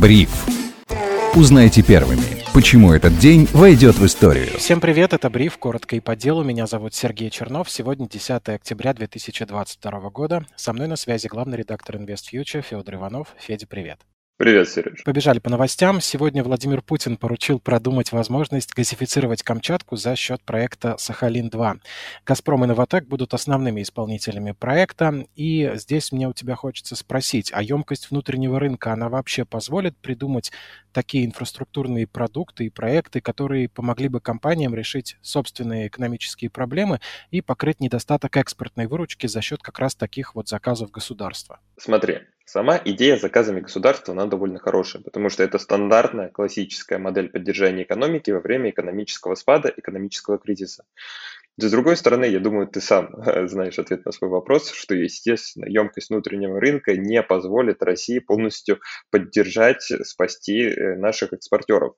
Бриф. Узнайте первыми, почему этот день войдет в историю. Всем привет, это Бриф, коротко и по делу. Меня зовут Сергей Чернов. Сегодня 10 октября 2022 года. Со мной на связи главный редактор InvestFuture Федор Иванов. Федя, привет. Привет, Сереж. Побежали по новостям. Сегодня Владимир Путин поручил продумать возможность газифицировать Камчатку за счет проекта «Сахалин-2». «Газпром» и «Новотек» будут основными исполнителями проекта. И здесь мне у тебя хочется спросить, а емкость внутреннего рынка, она вообще позволит придумать такие инфраструктурные продукты и проекты, которые помогли бы компаниям решить собственные экономические проблемы и покрыть недостаток экспортной выручки за счет как раз таких вот заказов государства? Смотри, Сама идея с заказами государства, она довольно хорошая, потому что это стандартная классическая модель поддержания экономики во время экономического спада, экономического кризиса. С другой стороны, я думаю, ты сам знаешь ответ на свой вопрос, что, естественно, емкость внутреннего рынка не позволит России полностью поддержать, спасти э, наших экспортеров.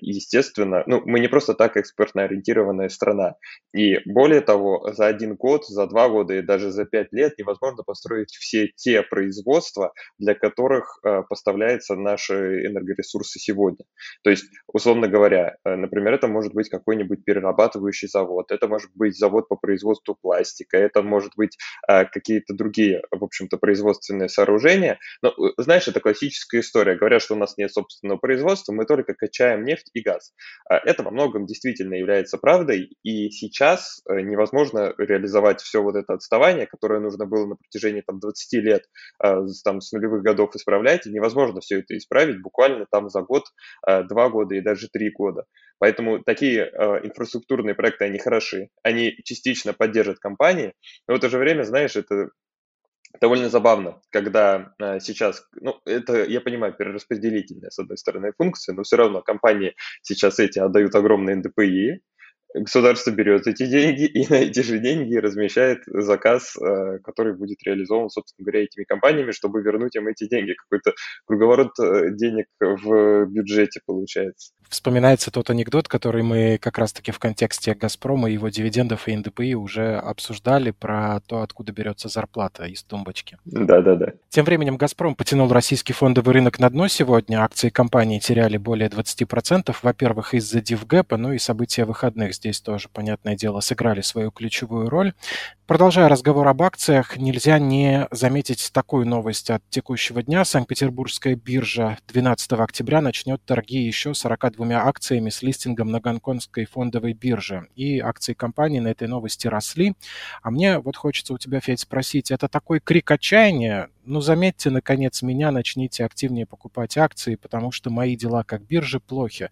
Естественно, ну, мы не просто так экспортно ориентированная страна. И более того, за один год, за два года и даже за пять лет невозможно построить все те производства, для которых э, поставляются наши энергоресурсы сегодня. То есть, условно говоря, э, например, это может быть какой-нибудь перерабатывающий завод, это может быть завод по производству пластика, это может быть а, какие-то другие, в общем-то, производственные сооружения. Но, э, знаешь, это классическая история. Говорят, что у нас нет собственного производства, мы только качаем нефть и газ. А, это во многом действительно является правдой, и сейчас э, невозможно реализовать все вот это отставание, которое нужно было на протяжении там, 20 лет а, там, с нулевых годов исправлять, и невозможно все это исправить буквально там за год, два года и даже три года. Поэтому такие инфраструктурные проекты, они хороши, они частично поддержат компании, но в то же время, знаешь, это довольно забавно, когда э, сейчас, ну, это, я понимаю, перераспределительная, с одной стороны, функция, но все равно компании сейчас эти отдают огромные НДПИ, государство берет эти деньги и на эти же деньги размещает заказ, э, который будет реализован, собственно говоря, этими компаниями, чтобы вернуть им эти деньги. Какой-то круговорот э, денег в бюджете получается. Вспоминается тот анекдот, который мы как раз-таки в контексте «Газпрома» и его дивидендов и НДПИ уже обсуждали про то, откуда берется зарплата из тумбочки. Да-да-да. Тем временем «Газпром» потянул российский фондовый рынок на дно сегодня. Акции компании теряли более 20%. Во-первых, из-за дивгэпа, ну и события выходных здесь тоже, понятное дело, сыграли свою ключевую роль. Продолжая разговор об акциях, нельзя не заметить такую новость от текущего дня. Санкт-Петербургская биржа 12 октября начнет торги еще 42 акциями с листингом на Гонконгской фондовой бирже. И акции компании на этой новости росли. А мне вот хочется у тебя, Федь, спросить, это такой крик отчаяния? Ну, заметьте, наконец, меня, начните активнее покупать акции, потому что мои дела как биржи плохи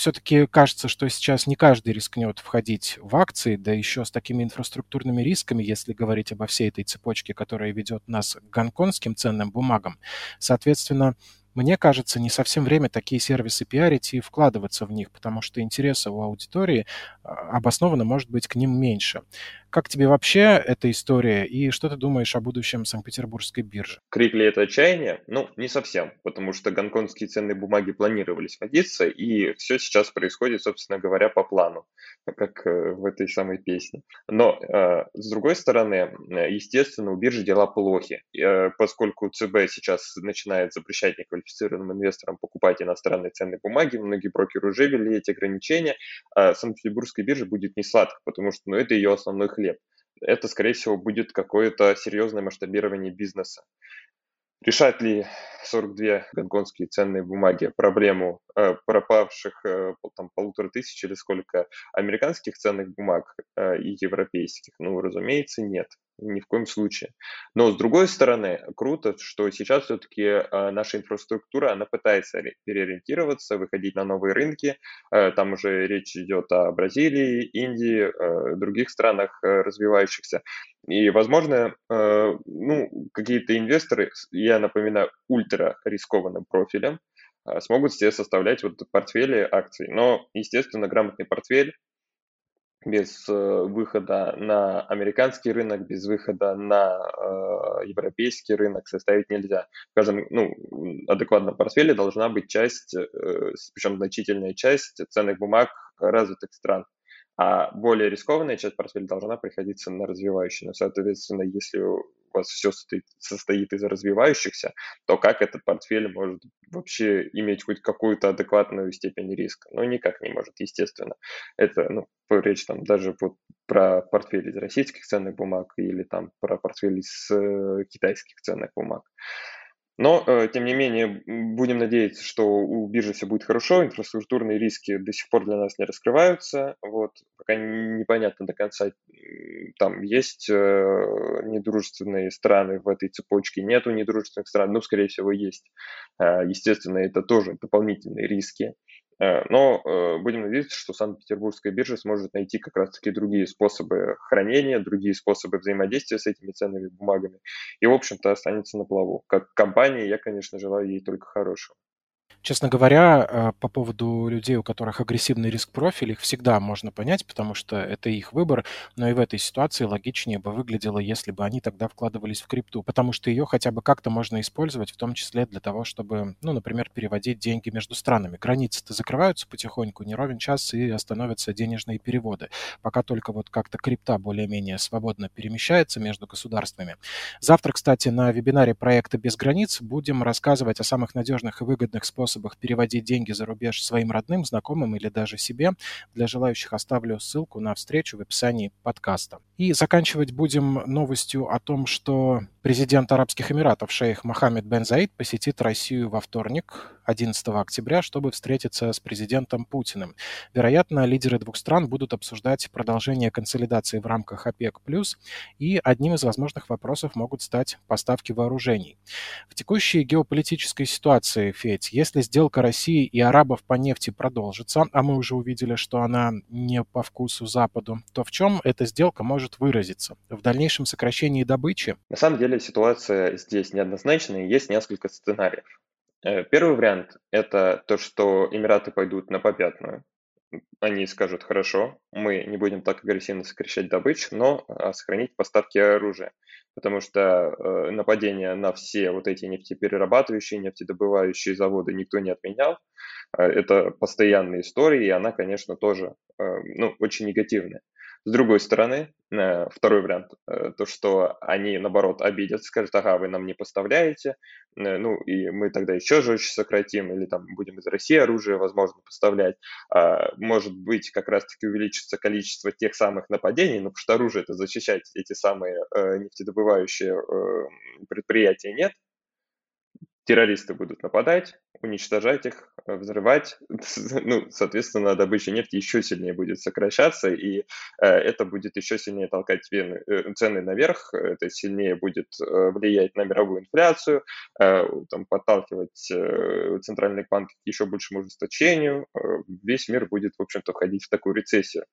все-таки кажется, что сейчас не каждый рискнет входить в акции, да еще с такими инфраструктурными рисками, если говорить обо всей этой цепочке, которая ведет нас к гонконгским ценным бумагам. Соответственно, мне кажется, не совсем время такие сервисы пиарить и вкладываться в них, потому что интереса у аудитории обоснованно может быть к ним меньше. Как тебе вообще эта история и что ты думаешь о будущем Санкт-Петербургской биржи? Крик ли это отчаяние? Ну, не совсем, потому что гонконгские ценные бумаги планировались вводиться, и все сейчас происходит, собственно говоря, по плану, как э, в этой самой песне. Но, э, с другой стороны, естественно, у биржи дела плохи, э, поскольку ЦБ сейчас начинает запрещать неквалифицированным инвесторам покупать иностранные ценные бумаги, многие брокеры уже ввели эти ограничения, а Санкт-Петербургской бирже будет не сладко, потому что ну, это ее основной хлеб. Это, скорее всего, будет какое-то серьезное масштабирование бизнеса. Решат ли 42 гонконгские ценные бумаги проблему э, пропавших э, там, полутора тысяч или сколько американских ценных бумаг э, и европейских? Ну, разумеется, нет ни в коем случае. Но с другой стороны, круто, что сейчас все-таки э, наша инфраструктура, она пытается переориентироваться, выходить на новые рынки. Э, там уже речь идет о Бразилии, Индии, э, других странах развивающихся. И, возможно, ну, какие-то инвесторы, я напоминаю, ультра рискованным профилем, смогут себе составлять вот портфели акций. Но, естественно, грамотный портфель без э, выхода на американский рынок, без выхода на э, европейский рынок составить нельзя. Скажем, ну, в адекватном портфеле должна быть часть, э, причем значительная часть ценных бумаг развитых стран. А более рискованная часть портфеля должна приходиться на развивающие. Но, соответственно, если у вас все состоит, состоит из развивающихся, то как этот портфель может вообще иметь хоть какую-то адекватную степень риска? Ну, никак не может, естественно. Это, ну, речь там даже вот про портфель из российских ценных бумаг или там про портфель из э, китайских ценных бумаг. Но, э, тем не менее, будем надеяться, что у биржи все будет хорошо, инфраструктурные риски до сих пор для нас не раскрываются, вот, пока непонятно до конца, там есть э, недружественные страны в этой цепочке, нету недружественных стран, ну, скорее всего, есть. Э, естественно, это тоже дополнительные риски. Э, но э, будем надеяться, что Санкт-Петербургская биржа сможет найти как раз-таки другие способы хранения, другие способы взаимодействия с этими ценными бумагами и, в общем-то, останется на плаву. Как компания я, конечно, желаю ей только хорошего. Честно говоря, э, по поводу людей, у которых агрессивный риск-профиль, их всегда можно понять, потому что это их выбор, но и в этой ситуации логичнее бы выглядело, если бы они тогда вкладывались в крипту, потому что ее хотя бы как-то можно использовать, в том числе для того, чтобы, ну, например, переводить деньги между странами. Границы-то закрываются потихоньку, не ровен час, и остановятся денежные переводы. Пока только вот как-то крипта более-менее свободно перемещается между государствами. Завтра, кстати, на вебинаре проекта «Без границ» будем рассказывать о самых надежных и выгодных способах способах переводить деньги за рубеж своим родным, знакомым или даже себе. Для желающих оставлю ссылку на встречу в описании подкаста. И заканчивать будем новостью о том, что президент Арабских Эмиратов шейх Мохаммед бен Заид посетит Россию во вторник, 11 октября, чтобы встретиться с президентом Путиным. Вероятно, лидеры двух стран будут обсуждать продолжение консолидации в рамках ОПЕК+, и одним из возможных вопросов могут стать поставки вооружений. В текущей геополитической ситуации, Федь, если сделка России и арабов по нефти продолжится, а мы уже увидели, что она не по вкусу Западу, то в чем эта сделка может выразиться? В дальнейшем сокращении добычи? На самом деле ситуация здесь неоднозначная, есть несколько сценариев. Э, первый вариант – это то, что Эмираты пойдут на попятную. Они скажут, хорошо, мы не будем так агрессивно сокращать добычу, но а, сохранить поставки оружия. Потому что э, нападение на все вот эти нефтеперерабатывающие, нефтедобывающие заводы никто не отменял. Э, это постоянная история, и она, конечно, тоже ну, очень негативная. С другой стороны, э, второй вариант, э, то, что они, наоборот, обидятся, скажут, ага, вы нам не поставляете, э, ну, и мы тогда еще жестче сократим, или там будем из России оружие, возможно, поставлять. А, может быть, как раз-таки увеличится количество тех самых нападений, но потому что оружие это защищать эти самые нефтедобывающие предприятия нет, террористы будут нападать, уничтожать их, э, взрывать, ну, соответственно, добыча нефти еще сильнее будет сокращаться, и э, это будет еще сильнее толкать э, цены наверх, это сильнее будет влиять на мировую инфляцию, там, подталкивать центральные банки к еще большему ужесточению, весь мир будет, в общем-то, входить в такую рецессию.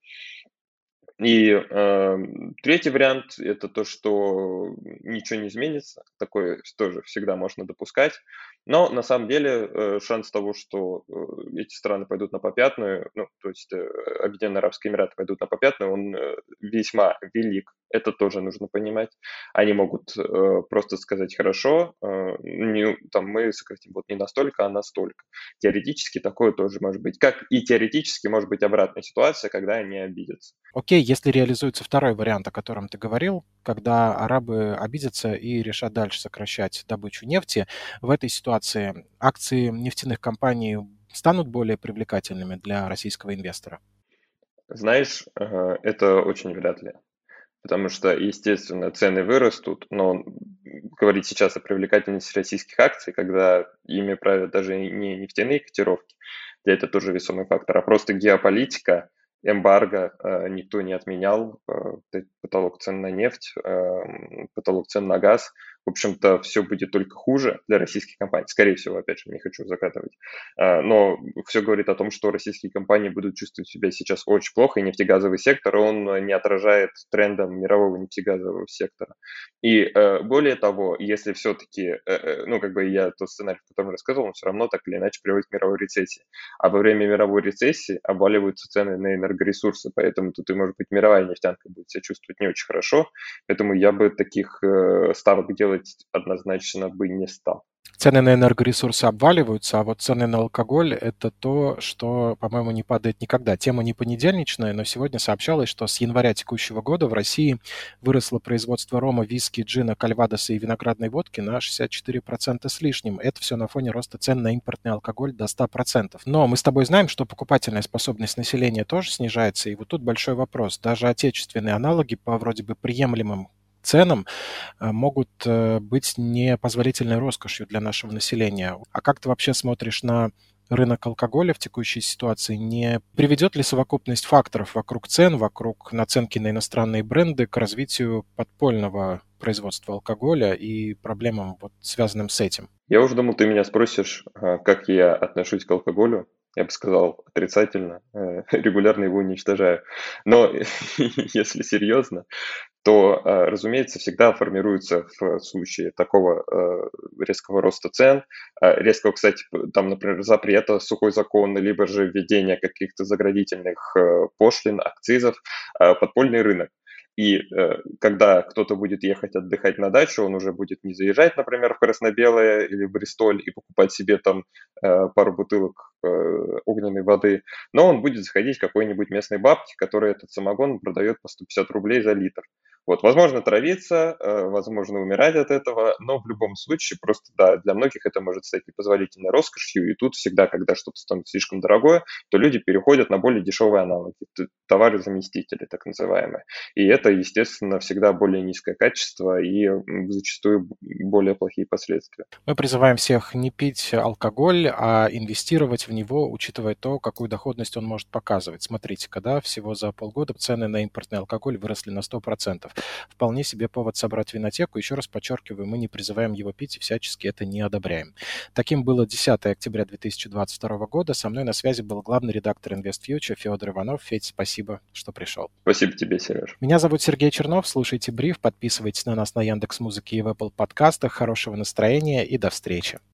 И э, третий вариант – это то, что ничего не изменится. Такое тоже всегда можно допускать. Но на самом деле э, шанс того, что э, эти страны пойдут на попятную, ну, то есть э, Объединенные Арабские Эмираты пойдут на попятную, он э, весьма велик. Это тоже нужно понимать. Они могут э, просто сказать, хорошо, э, не, там, мы сократим вот не настолько, а настолько. Теоретически такое тоже может быть. Как и теоретически может быть обратная ситуация, когда они обидятся. Окей, если реализуется второй вариант, о котором ты говорил, когда арабы обидятся и решат дальше сокращать добычу нефти, в этой ситуации акции нефтяных компаний станут более привлекательными для российского инвестора? Знаешь, э, это очень вряд ли потому что, естественно, цены вырастут, но говорить сейчас о привлекательности российских акций, когда ими правят даже не нефтяные котировки, для это тоже весомый фактор, а просто геополитика, эмбарго э, никто не отменял, э, потолок цен на нефть, э, потолок цен на газ, в общем-то, все будет только хуже для российских компаний. Скорее всего, опять же, не хочу закатывать. А, но все говорит о том, что российские компании будут чувствовать себя сейчас очень плохо, и нефтегазовый сектор, он не отражает трендам мирового нефтегазового сектора. И э, более того, если все-таки, э, э, ну, как бы я тот сценарий, о котором рассказывал, он все равно так или иначе приводит к мировой рецессии. А во время мировой рецессии обваливаются цены на энергоресурсы, поэтому тут и, может быть, мировая нефтянка будет себя чувствовать не очень хорошо. Поэтому я бы таких ставок делать делать однозначно бы не стал. цены на энергоресурсы обваливаются, а вот цены на алкоголь – это то, что, по-моему, не падает никогда. Тема не понедельничная, но сегодня сообщалось, что с января текущего года в России выросло производство рома, виски, джина, кальвадоса и виноградной водки на 64% с лишним. Это все на фоне роста цен на импортный алкоголь до 100%. Но мы с тобой знаем, что покупательная способность населения тоже снижается, и вот тут большой вопрос. Даже отечественные аналоги по вроде бы приемлемым ценам э, могут э, быть непозволительной роскошью для нашего населения. А как ты вообще смотришь на рынок алкоголя в текущей ситуации, не приведет ли совокупность факторов вокруг цен, вокруг наценки на иностранные бренды к развитию подпольного производства алкоголя и проблемам, вот, связанным с этим? Я уже думал, ты меня спросишь, а, как я отношусь к алкоголю. Я бы сказал отрицательно, э, регулярно его уничтожаю. Но если серьезно, то, э, разумеется, всегда формируется в случае такого э, резкого роста цен, резкого, кстати, там, например, запрета, сухой закон, либо же введение каких-то заградительных пошлин, акцизов, подпольный рынок. И э, когда кто-то будет ехать отдыхать на дачу, он уже будет не заезжать, например, в Краснобелое или в Бристоль и покупать себе там э, пару бутылок огненной воды, но он будет заходить какой-нибудь местной бабке, которая этот самогон продает по 150 рублей за литр. Вот, возможно, травиться, э, возможно, умирать от этого, но в любом случае, просто, да, для многих это может стать непозволительной роскошью, и тут всегда, когда что-то становится слишком дорогое, то люди переходят на более дешевые аналоги, товары-заместители, так называемые. И это, естественно, всегда более низкое качество и зачастую более плохие последствия. Мы призываем всех не пить алкоголь, а инвестировать в него, учитывая то, какую доходность он может показывать. Смотрите, когда всего за полгода цены на импортный алкоголь выросли на 100%. Вполне себе повод собрать винотеку. Еще раз подчеркиваю, мы не призываем его пить и всячески это не одобряем. Таким было 10 октября 2022 года. Со мной на связи был главный редактор InvestFuture Федор Иванов. Федь, спасибо, что пришел. Спасибо тебе, Сереж. Меня зовут Сергей Чернов. Слушайте бриф, подписывайтесь на нас на Яндекс Музыке и в Apple подкастах. Хорошего настроения и до встречи.